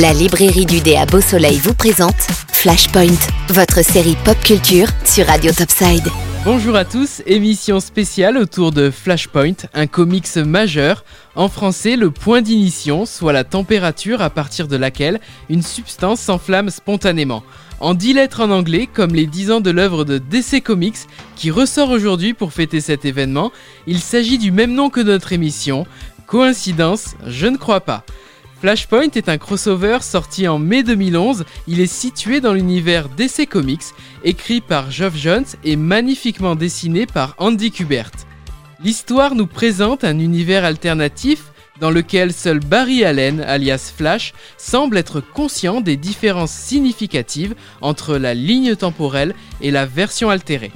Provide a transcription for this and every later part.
La librairie du dé à Beau Soleil vous présente Flashpoint, votre série pop culture sur Radio Topside. Bonjour à tous, émission spéciale autour de Flashpoint, un comics majeur, en français le point d'ignition, soit la température à partir de laquelle une substance s'enflamme spontanément. En 10 lettres en anglais, comme les 10 ans de l'œuvre de DC Comics, qui ressort aujourd'hui pour fêter cet événement, il s'agit du même nom que notre émission. Coïncidence Je ne crois pas. Flashpoint est un crossover sorti en mai 2011. Il est situé dans l'univers DC Comics, écrit par Geoff Jones et magnifiquement dessiné par Andy Kubert. L'histoire nous présente un univers alternatif dans lequel seul Barry Allen, alias Flash, semble être conscient des différences significatives entre la ligne temporelle et la version altérée.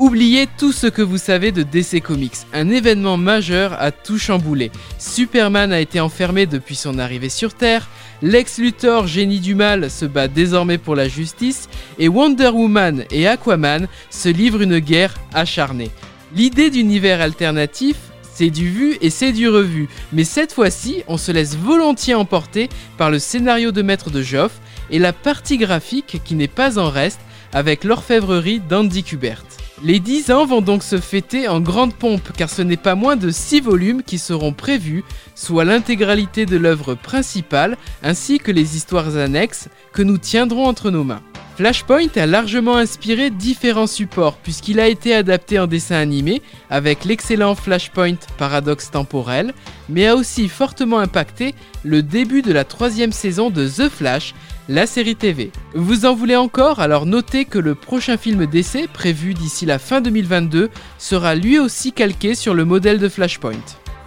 Oubliez tout ce que vous savez de DC Comics. Un événement majeur a tout chamboulé. Superman a été enfermé depuis son arrivée sur Terre. Lex Luthor, génie du mal, se bat désormais pour la justice. Et Wonder Woman et Aquaman se livrent une guerre acharnée. L'idée d'univers alternatif, c'est du vu et c'est du revu. Mais cette fois-ci, on se laisse volontiers emporter par le scénario de maître de Joff et la partie graphique qui n'est pas en reste avec l'orfèvrerie d'Andy Kubert. Les 10 ans vont donc se fêter en grande pompe car ce n'est pas moins de 6 volumes qui seront prévus, soit l'intégralité de l'œuvre principale ainsi que les histoires annexes que nous tiendrons entre nos mains. Flashpoint a largement inspiré différents supports puisqu'il a été adapté en dessin animé avec l'excellent Flashpoint Paradoxe temporel, mais a aussi fortement impacté le début de la troisième saison de The Flash la série TV. Vous en voulez encore? Alors notez que le prochain film d'essai, prévu d'ici la fin 2022, sera lui aussi calqué sur le modèle de Flashpoint.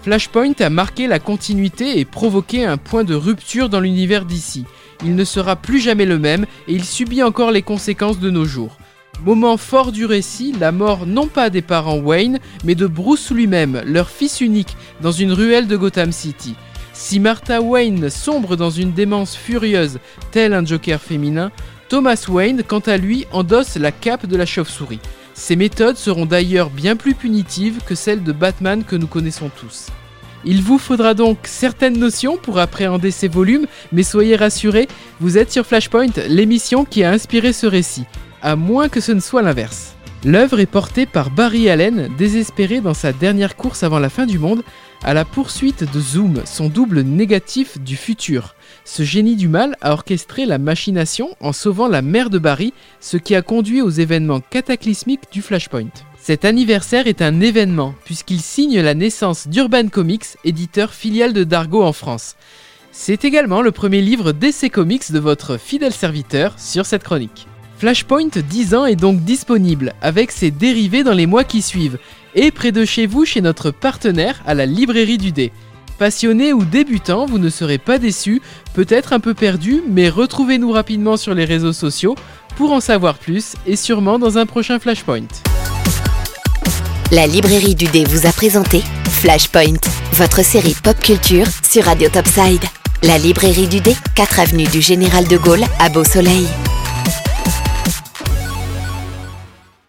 Flashpoint a marqué la continuité et provoqué un point de rupture dans l'univers d'ici. Il ne sera plus jamais le même et il subit encore les conséquences de nos jours. Moment fort du récit, la mort non pas des parents Wayne, mais de Bruce lui-même, leur fils unique, dans une ruelle de Gotham City. Si Martha Wayne sombre dans une démence furieuse, tel un Joker féminin, Thomas Wayne, quant à lui, endosse la cape de la chauve-souris. Ses méthodes seront d'ailleurs bien plus punitives que celles de Batman que nous connaissons tous. Il vous faudra donc certaines notions pour appréhender ces volumes, mais soyez rassurés, vous êtes sur Flashpoint, l'émission qui a inspiré ce récit, à moins que ce ne soit l'inverse. L'œuvre est portée par Barry Allen, désespéré dans sa dernière course avant la fin du monde, à la poursuite de Zoom, son double négatif du futur. Ce génie du mal a orchestré la machination en sauvant la mère de Barry, ce qui a conduit aux événements cataclysmiques du Flashpoint. Cet anniversaire est un événement, puisqu'il signe la naissance d'Urban Comics, éditeur filial de Dargo en France. C'est également le premier livre d'essai comics de votre fidèle serviteur sur cette chronique. Flashpoint 10 ans est donc disponible, avec ses dérivés dans les mois qui suivent, et près de chez vous chez notre partenaire à la librairie du dé. Passionné ou débutant, vous ne serez pas déçu, peut-être un peu perdu, mais retrouvez-nous rapidement sur les réseaux sociaux pour en savoir plus et sûrement dans un prochain Flashpoint. La librairie du dé vous a présenté Flashpoint, votre série pop culture sur Radio Topside. La librairie du dé, 4 avenue du Général de Gaulle à Beau Soleil.